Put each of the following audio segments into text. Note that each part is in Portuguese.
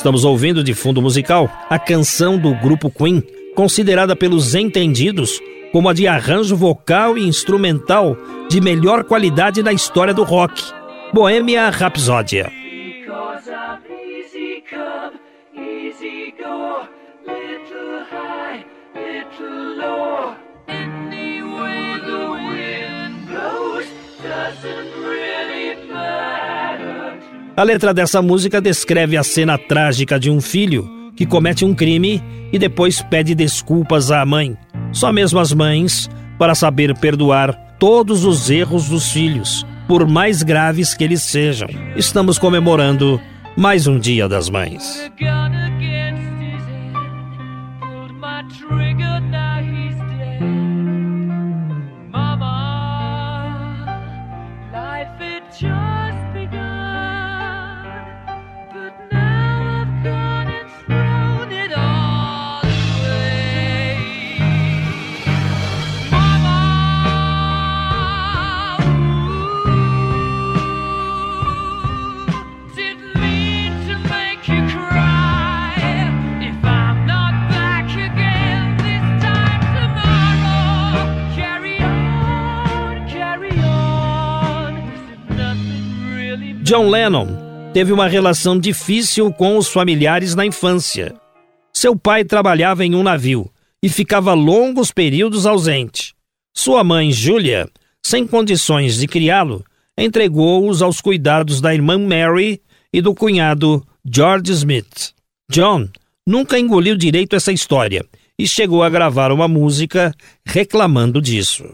Estamos ouvindo de fundo musical a canção do grupo Queen, considerada pelos entendidos como a de arranjo vocal e instrumental de melhor qualidade na história do rock, Bohemia Rhapsody. A letra dessa música descreve a cena trágica de um filho que comete um crime e depois pede desculpas à mãe. Só mesmo as mães para saber perdoar todos os erros dos filhos, por mais graves que eles sejam. Estamos comemorando mais um Dia das Mães. John Lennon teve uma relação difícil com os familiares na infância. Seu pai trabalhava em um navio e ficava longos períodos ausente. Sua mãe, Julia, sem condições de criá-lo, entregou-os aos cuidados da irmã Mary e do cunhado George Smith. John nunca engoliu direito essa história e chegou a gravar uma música reclamando disso.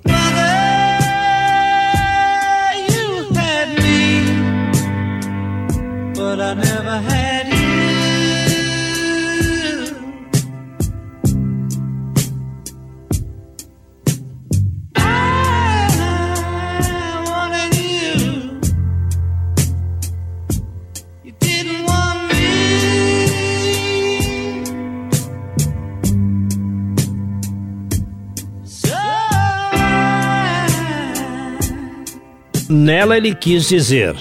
Nela ele quis dizer: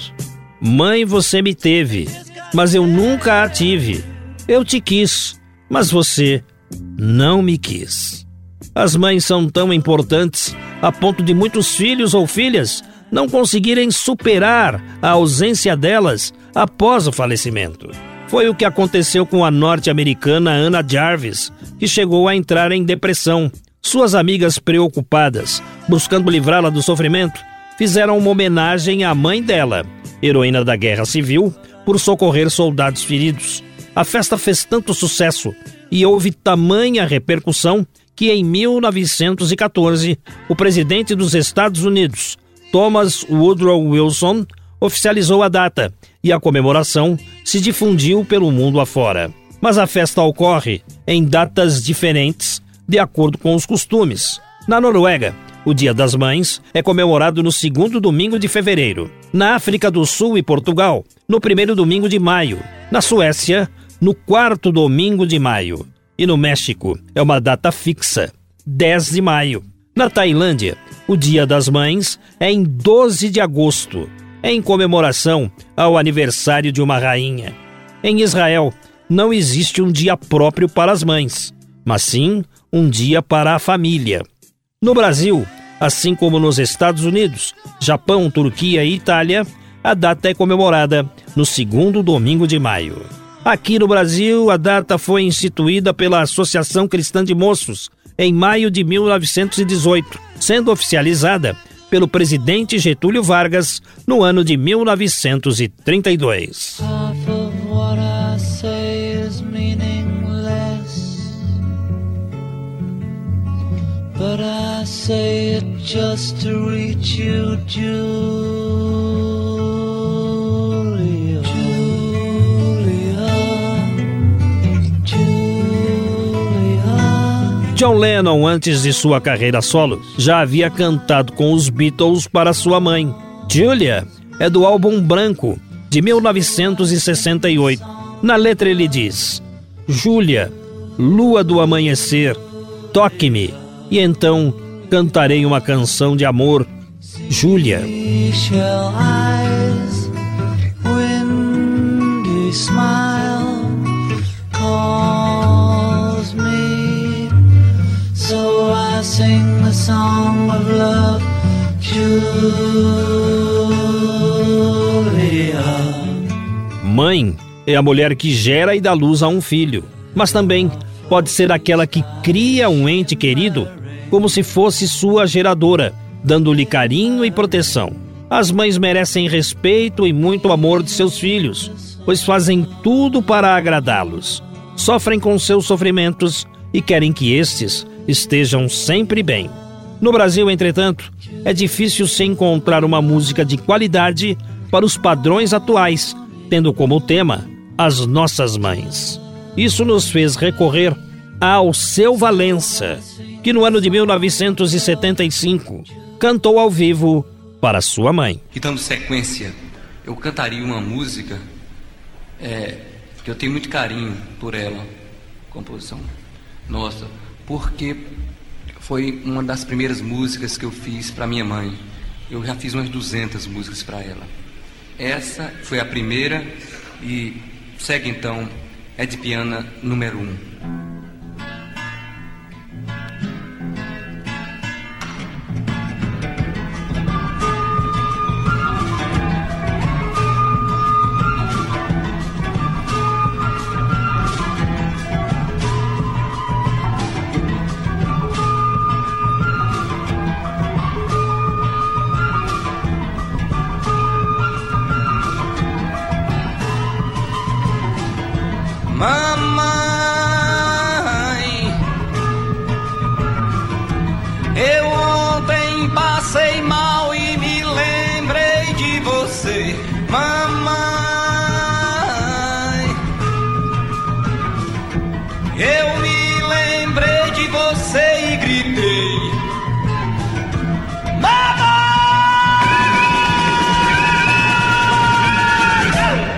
Mãe, você me teve, mas eu nunca a tive. Eu te quis, mas você não me quis. As mães são tão importantes a ponto de muitos filhos ou filhas não conseguirem superar a ausência delas após o falecimento. Foi o que aconteceu com a norte-americana Anna Jarvis, que chegou a entrar em depressão. Suas amigas preocupadas, buscando livrá-la do sofrimento, fizeram uma homenagem à mãe dela, heroína da Guerra Civil, por socorrer soldados feridos. A festa fez tanto sucesso e houve tamanha repercussão que em 1914 o presidente dos Estados Unidos, Thomas Woodrow Wilson, oficializou a data e a comemoração se difundiu pelo mundo afora. Mas a festa ocorre em datas diferentes de acordo com os costumes. Na Noruega, o Dia das Mães é comemorado no segundo domingo de fevereiro. Na África do Sul e Portugal, no primeiro domingo de maio. Na Suécia, no quarto domingo de maio. E no México, é uma data fixa, 10 de maio. Na Tailândia, o Dia das Mães é em 12 de agosto, em comemoração ao aniversário de uma rainha. Em Israel, não existe um dia próprio para as mães, mas sim um dia para a família. No Brasil, assim como nos Estados Unidos, Japão, Turquia e Itália, a data é comemorada no segundo domingo de maio. Aqui no Brasil, a data foi instituída pela Associação Cristã de Moços em maio de 1918, sendo oficializada pelo presidente Getúlio Vargas no ano de 1932. But I say it just to reach you, Julia. Julia. Julia. John Lennon, antes de sua carreira solo, já havia cantado com os Beatles para sua mãe. Julia é do álbum Branco, de 1968. Na letra ele diz: Júlia, lua do amanhecer, toque-me e então cantarei uma canção de amor, Júlia. Julia. Mãe é a mulher que gera e dá luz a um filho, mas também pode ser aquela que cria um ente querido como se fosse sua geradora, dando-lhe carinho e proteção. As mães merecem respeito e muito amor de seus filhos, pois fazem tudo para agradá-los. Sofrem com seus sofrimentos e querem que estes estejam sempre bem. No Brasil, entretanto, é difícil se encontrar uma música de qualidade para os padrões atuais, tendo como tema as nossas mães. Isso nos fez recorrer ao seu Valença, que no ano de 1975 cantou ao vivo para sua mãe. E dando sequência, eu cantaria uma música é, que eu tenho muito carinho por ela, composição nossa, porque foi uma das primeiras músicas que eu fiz para minha mãe. Eu já fiz umas 200 músicas para ela. Essa foi a primeira e segue então Ed Piana número 1. Um.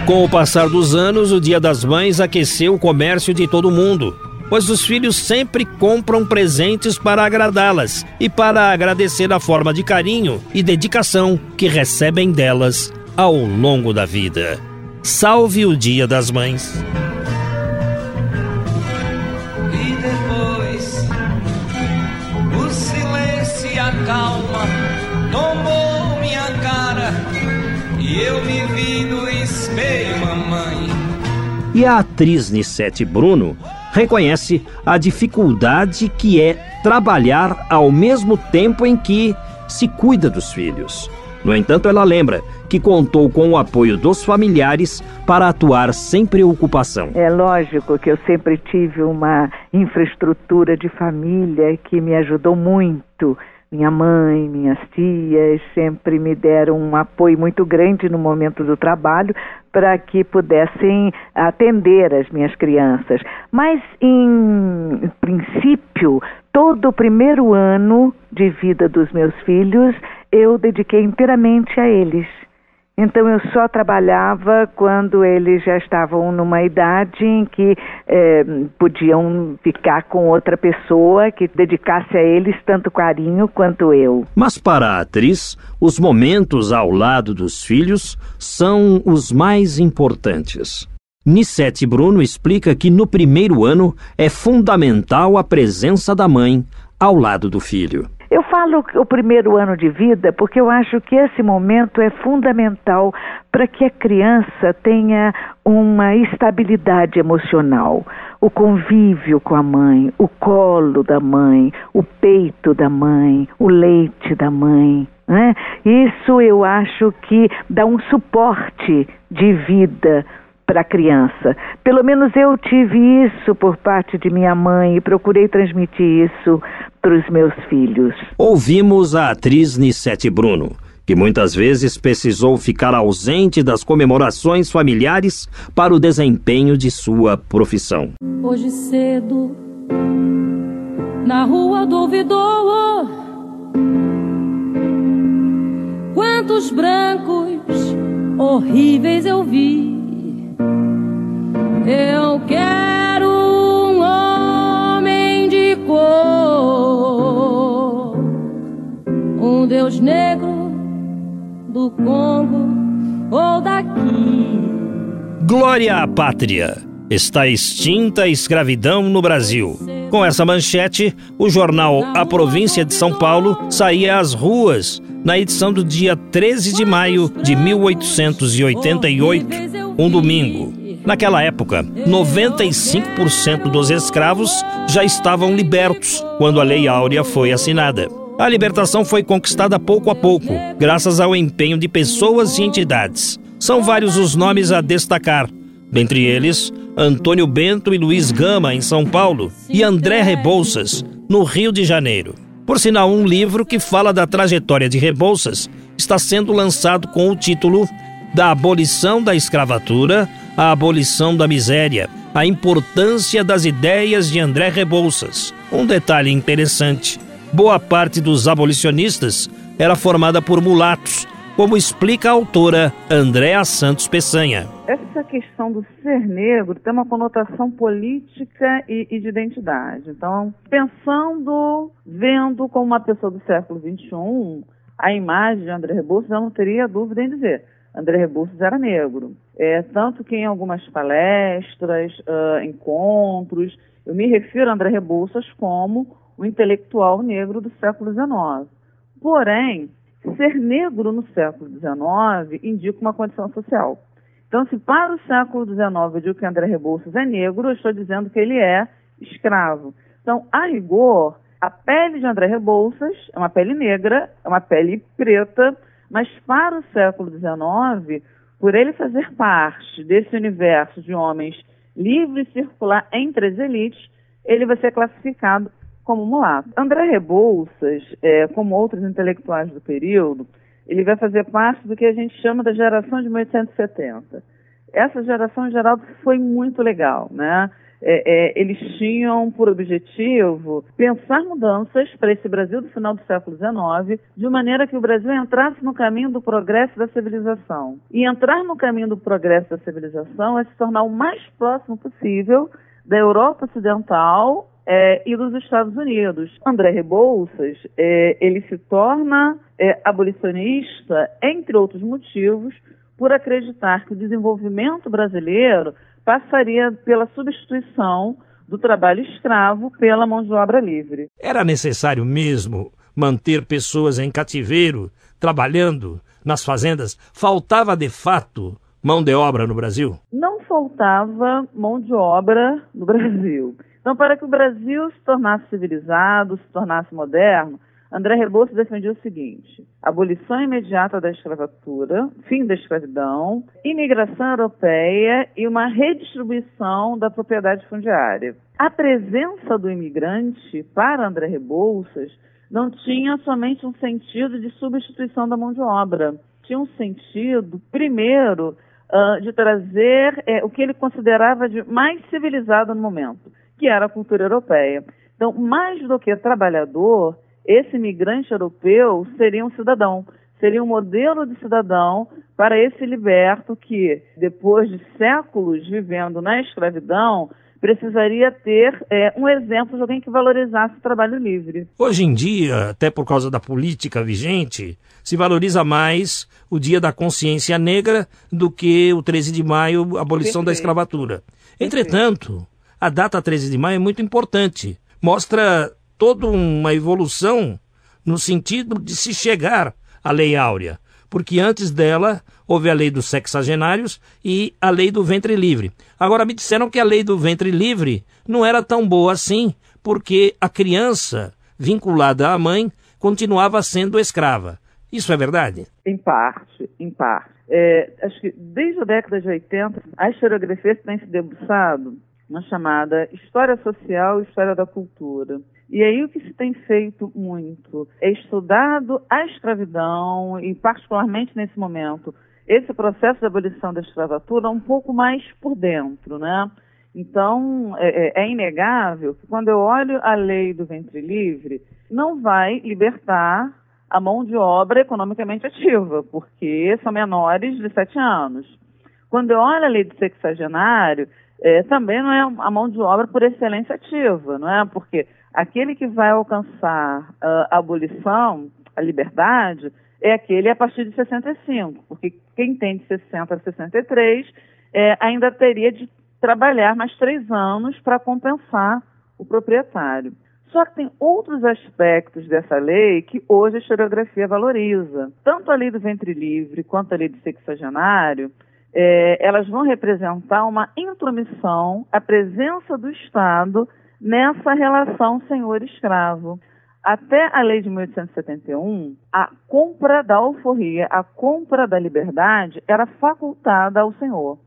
Com o passar dos anos, o Dia das Mães aqueceu o comércio de todo mundo, pois os filhos sempre compram presentes para agradá-las e para agradecer a forma de carinho e dedicação que recebem delas ao longo da vida. Salve o Dia das Mães! E depois, o silêncio e a calma tomou minha cara e eu me vi no espelho, mamãe. E a atriz Nissete Bruno reconhece a dificuldade que é trabalhar ao mesmo tempo em que se cuida dos filhos. No entanto, ela lembra que contou com o apoio dos familiares para atuar sem preocupação. É lógico que eu sempre tive uma infraestrutura de família que me ajudou muito minha mãe, minhas tias sempre me deram um apoio muito grande no momento do trabalho para que pudessem atender as minhas crianças. Mas, em princípio, todo o primeiro ano de vida dos meus filhos eu dediquei inteiramente a eles. Então eu só trabalhava quando eles já estavam numa idade em que eh, podiam ficar com outra pessoa que dedicasse a eles tanto carinho quanto eu. Mas para a atriz, os momentos ao lado dos filhos são os mais importantes. Nissete Bruno explica que no primeiro ano é fundamental a presença da mãe ao lado do filho. Eu falo o primeiro ano de vida porque eu acho que esse momento é fundamental para que a criança tenha uma estabilidade emocional. O convívio com a mãe, o colo da mãe, o peito da mãe, o leite da mãe. Né? Isso eu acho que dá um suporte de vida para a criança. Pelo menos eu tive isso por parte de minha mãe e procurei transmitir isso para os meus filhos. Ouvimos a atriz Nissete Bruno, que muitas vezes precisou ficar ausente das comemorações familiares para o desempenho de sua profissão. Hoje cedo, na rua do ouvidor, quantos brancos horríveis eu vi eu quero um homem de cor, um Deus negro do Congo ou daqui. Glória à pátria! Está extinta a escravidão no Brasil. Com essa manchete, o jornal A Província de São Paulo saía às ruas na edição do dia 13 de maio de 1888, um domingo. Naquela época, 95% dos escravos já estavam libertos quando a Lei Áurea foi assinada. A libertação foi conquistada pouco a pouco, graças ao empenho de pessoas e entidades. São vários os nomes a destacar, dentre eles Antônio Bento e Luiz Gama, em São Paulo, e André Rebouças, no Rio de Janeiro. Por sinal, um livro que fala da trajetória de Rebouças está sendo lançado com o título Da Abolição da Escravatura a abolição da miséria, a importância das ideias de André Rebouças. Um detalhe interessante: boa parte dos abolicionistas era formada por mulatos, como explica a autora Andréa Santos Peçanha. Essa questão do ser negro tem uma conotação política e, e de identidade. Então, pensando, vendo como uma pessoa do século XXI, a imagem de André Rebouças, eu não teria dúvida em dizer. André Rebouças era negro. É, tanto que em algumas palestras, uh, encontros, eu me refiro a André Rebouças como o intelectual negro do século XIX. Porém, ser negro no século XIX indica uma condição social. Então, se para o século XIX eu digo que André Rebouças é negro, eu estou dizendo que ele é escravo. Então, a rigor, a pele de André Rebouças é uma pele negra, é uma pele preta, mas para o século XIX, por ele fazer parte desse universo de homens livre e circular entre as elites, ele vai ser classificado como mulato. André Rebouças, é, como outros intelectuais do período, ele vai fazer parte do que a gente chama da geração de 1870. Essa geração, em geral, foi muito legal, né? É, é, eles tinham por objetivo pensar mudanças para esse Brasil do final do século XIX, de maneira que o Brasil entrasse no caminho do progresso da civilização. E entrar no caminho do progresso da civilização é se tornar o mais próximo possível da Europa Ocidental é, e dos Estados Unidos. André Rebouças, é, ele se torna é, abolicionista, entre outros motivos, por acreditar que o desenvolvimento brasileiro passaria pela substituição do trabalho escravo pela mão de obra livre. Era necessário mesmo manter pessoas em cativeiro, trabalhando nas fazendas? Faltava de fato mão de obra no Brasil? Não faltava mão de obra no Brasil. Então, para que o Brasil se tornasse civilizado, se tornasse moderno, André Rebouças defendia o seguinte: abolição imediata da escravatura, fim da escravidão, imigração europeia e uma redistribuição da propriedade fundiária. A presença do imigrante para André Rebouças não tinha somente um sentido de substituição da mão de obra, tinha um sentido, primeiro, uh, de trazer é, o que ele considerava de mais civilizado no momento, que era a cultura europeia. Então, mais do que trabalhador, esse imigrante europeu seria um cidadão, seria um modelo de cidadão para esse liberto que, depois de séculos vivendo na escravidão, precisaria ter é, um exemplo de alguém que valorizasse o trabalho livre. Hoje em dia, até por causa da política vigente, se valoriza mais o Dia da Consciência Negra do que o 13 de maio, a abolição Perfeito. da escravatura. Entretanto, a data 13 de maio é muito importante. Mostra toda uma evolução no sentido de se chegar à Lei Áurea, porque antes dela houve a lei dos sexagenários e a lei do ventre livre. Agora me disseram que a lei do ventre livre não era tão boa assim, porque a criança vinculada à mãe continuava sendo escrava. Isso é verdade? Em parte, em parte. É, acho que desde a década de 80, a historiografia tem se debruçado na chamada História Social e História da Cultura. E aí o que se tem feito muito é estudado a escravidão e particularmente nesse momento esse processo de abolição da escravatura um pouco mais por dentro, né? Então é, é, é inegável que quando eu olho a lei do ventre livre não vai libertar a mão de obra economicamente ativa, porque são menores de sete anos. Quando eu olho a lei do sexagenário, é, também não é a mão de obra por excelência ativa, não é? Porque aquele que vai alcançar uh, a abolição, a liberdade, é aquele a partir de 65, porque quem tem de 60 a 63 é, ainda teria de trabalhar mais três anos para compensar o proprietário. Só que tem outros aspectos dessa lei que hoje a historiografia valoriza. Tanto a lei do ventre livre quanto a lei do sexagenário, é, elas vão representar uma intromissão, a presença do Estado nessa relação senhor-escravo. Até a lei de 1871, a compra da alforria, a compra da liberdade, era facultada ao senhor.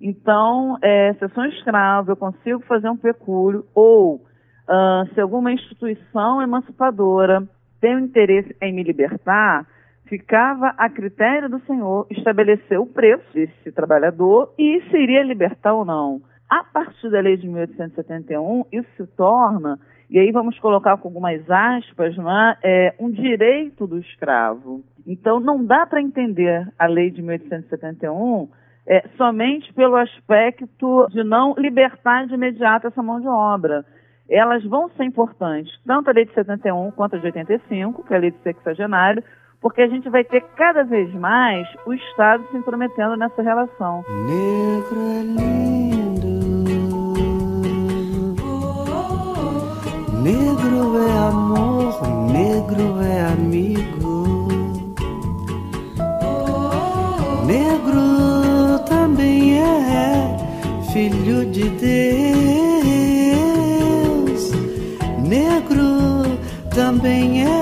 Então, é, se eu sou um escravo, eu consigo fazer um pecúlio, ou uh, se alguma instituição emancipadora tem interesse em me libertar, ficava a critério do senhor estabelecer o preço desse trabalhador e se iria libertar ou não. A partir da lei de 1871, isso se torna, e aí vamos colocar com algumas aspas, né, é, um direito do escravo. Então, não dá para entender a lei de 1871 é, somente pelo aspecto de não libertar de imediato essa mão de obra. Elas vão ser importantes, tanto a lei de 71 quanto a de 85, que é a lei de sexagenário, porque a gente vai ter cada vez mais o Estado se intrometendo nessa relação. Negro é lindo, negro é amor, negro é amigo, negro também é filho de Deus. Negro também é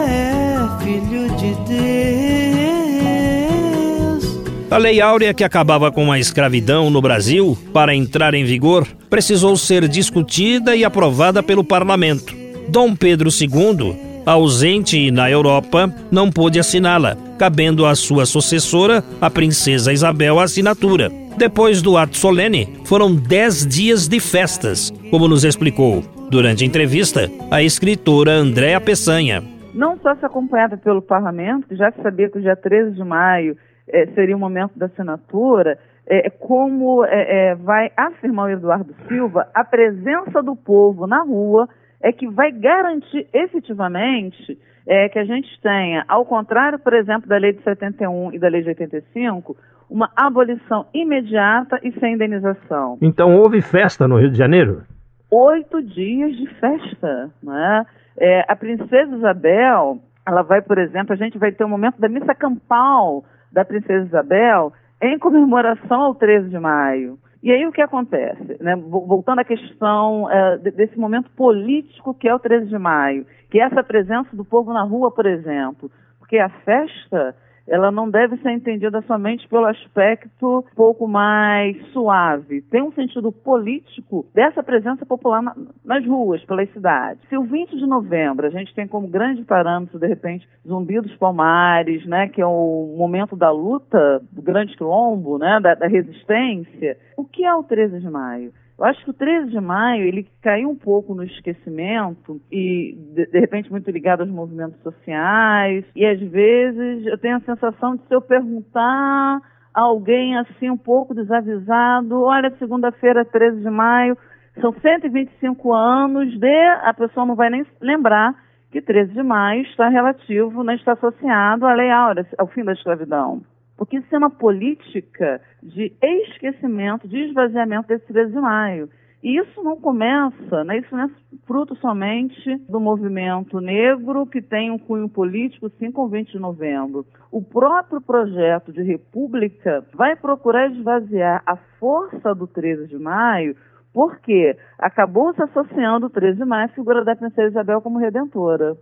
A Lei Áurea, que acabava com a escravidão no Brasil, para entrar em vigor, precisou ser discutida e aprovada pelo parlamento. Dom Pedro II, ausente na Europa, não pôde assiná-la, cabendo à sua sucessora, a princesa Isabel, a assinatura. Depois do ato solene, foram dez dias de festas, como nos explicou, durante a entrevista, a escritora Andréa Peçanha. Não só se acompanhada pelo parlamento, já sabia que o dia 13 de maio é, seria o momento da assinatura, é, como é, vai afirmar o Eduardo Silva, a presença do povo na rua é que vai garantir efetivamente é, que a gente tenha, ao contrário, por exemplo, da lei de 71 e da lei de 85, uma abolição imediata e sem indenização. Então houve festa no Rio de Janeiro? Oito dias de festa. Né? É, a princesa Isabel, ela vai, por exemplo, a gente vai ter o um momento da missa campal da princesa Isabel em comemoração ao 13 de maio. E aí o que acontece? Né? Voltando à questão é, desse momento político que é o 13 de maio, que é essa presença do povo na rua, por exemplo, porque a festa ela não deve ser entendida somente pelo aspecto um pouco mais suave. Tem um sentido político dessa presença popular na, nas ruas, pelas cidades. Se o 20 de novembro a gente tem como grande parâmetro, de repente, Zumbi dos Palmares, né, que é o momento da luta, do grande quilombo, né, da, da resistência, o que é o 13 de maio? Eu acho que o 13 de maio ele caiu um pouco no esquecimento e de, de, repente muito ligado aos movimentos sociais. E às vezes eu tenho a sensação de se eu perguntar a alguém assim um pouco desavisado, olha, segunda-feira, 13 de maio, são 125 anos de a pessoa não vai nem lembrar que 13 de maio está relativo, não está associado à Lei Áurea, ao fim da escravidão porque isso é uma política de esquecimento, de esvaziamento desse 13 de maio. E isso não começa, né, isso não é fruto somente do movimento negro, que tem um cunho político, sim, com 20 de novembro. O próprio projeto de república vai procurar esvaziar a força do 13 de maio, porque acabou se associando o 13 de maio à figura da princesa Isabel como redentora.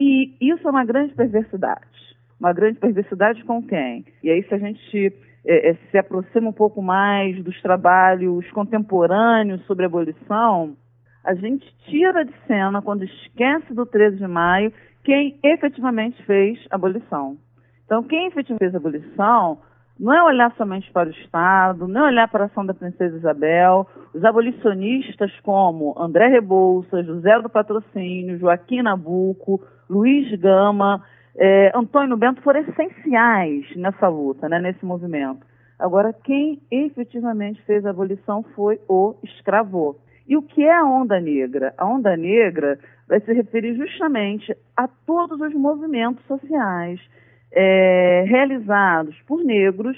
E isso é uma grande perversidade uma grande perversidade com quem? E aí, se a gente é, é, se aproxima um pouco mais dos trabalhos contemporâneos sobre a abolição, a gente tira de cena, quando esquece do 13 de maio, quem efetivamente fez a abolição. Então, quem efetivamente fez a abolição não é olhar somente para o Estado, não é olhar para a ação da Princesa Isabel. Os abolicionistas como André Rebouças, José do Patrocínio, Joaquim Nabuco, Luiz Gama, é, Antônio Bento foram essenciais nessa luta, né, nesse movimento. Agora, quem efetivamente fez a abolição foi o escravo. E o que é a onda negra? A onda negra vai se referir justamente a todos os movimentos sociais é, realizados por negros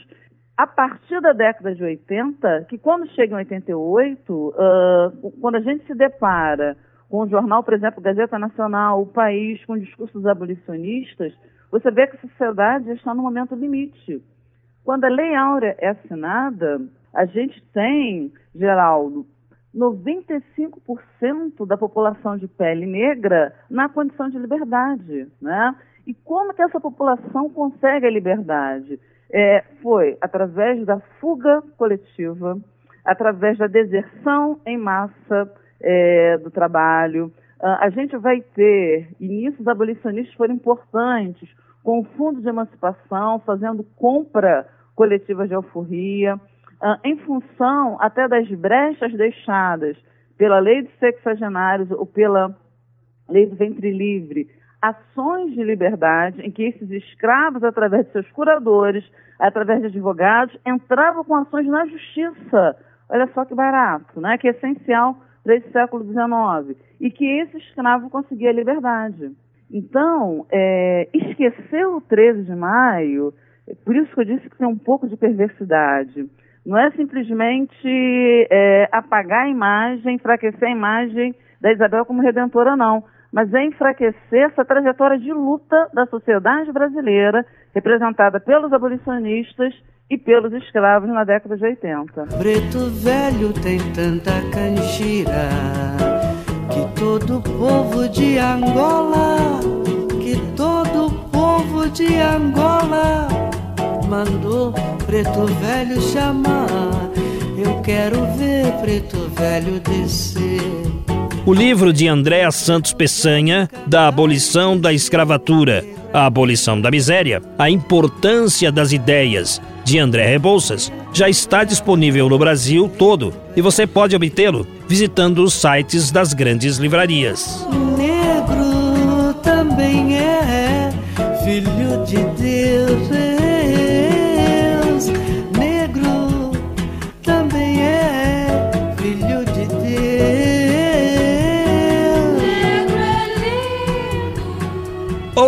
a partir da década de 80, que quando chega em 88, uh, quando a gente se depara com o jornal, por exemplo, Gazeta Nacional, O País, com discursos abolicionistas, você vê que a sociedade está no momento limite. Quando a Lei Áurea é assinada, a gente tem, Geraldo, 95% da população de pele negra na condição de liberdade, né? E como que essa população consegue a liberdade? É, foi através da fuga coletiva, através da deserção em massa é, do trabalho. Uh, a gente vai ter, e nisso os abolicionistas foram importantes, com o fundo de emancipação, fazendo compra coletiva de alforria, uh, em função até das brechas deixadas pela lei de sexagenários ou pela lei do ventre livre, ações de liberdade em que esses escravos, através de seus curadores, através de advogados, entravam com ações na justiça. Olha só que barato, né? que é essencial para esse século XIX. E que esse escravo conseguia liberdade. Então, é, esquecer o 13 de maio, por isso que eu disse que tem um pouco de perversidade. Não é simplesmente é, apagar a imagem, enfraquecer a imagem da Isabel como redentora, não mas é enfraquecer essa trajetória de luta da sociedade brasileira, representada pelos abolicionistas e pelos escravos na década de 80. Preto velho tem tanta canjira que todo povo de Angola, que todo povo de Angola mandou preto velho chamar. Eu quero ver preto velho descer o livro de Andréa Santos Peçanha, Da Abolição da Escravatura, A Abolição da Miséria, A Importância das Ideias, de André Rebouças, já está disponível no Brasil todo e você pode obtê-lo visitando os sites das grandes livrarias. Negro também é filho de Deus.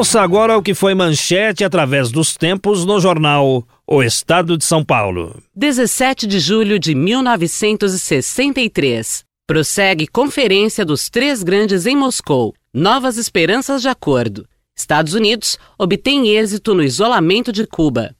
Ouça agora o que foi manchete através dos tempos no jornal O Estado de São Paulo. 17 de julho de 1963. Prossegue Conferência dos Três Grandes em Moscou. Novas esperanças de acordo. Estados Unidos obtém êxito no isolamento de Cuba.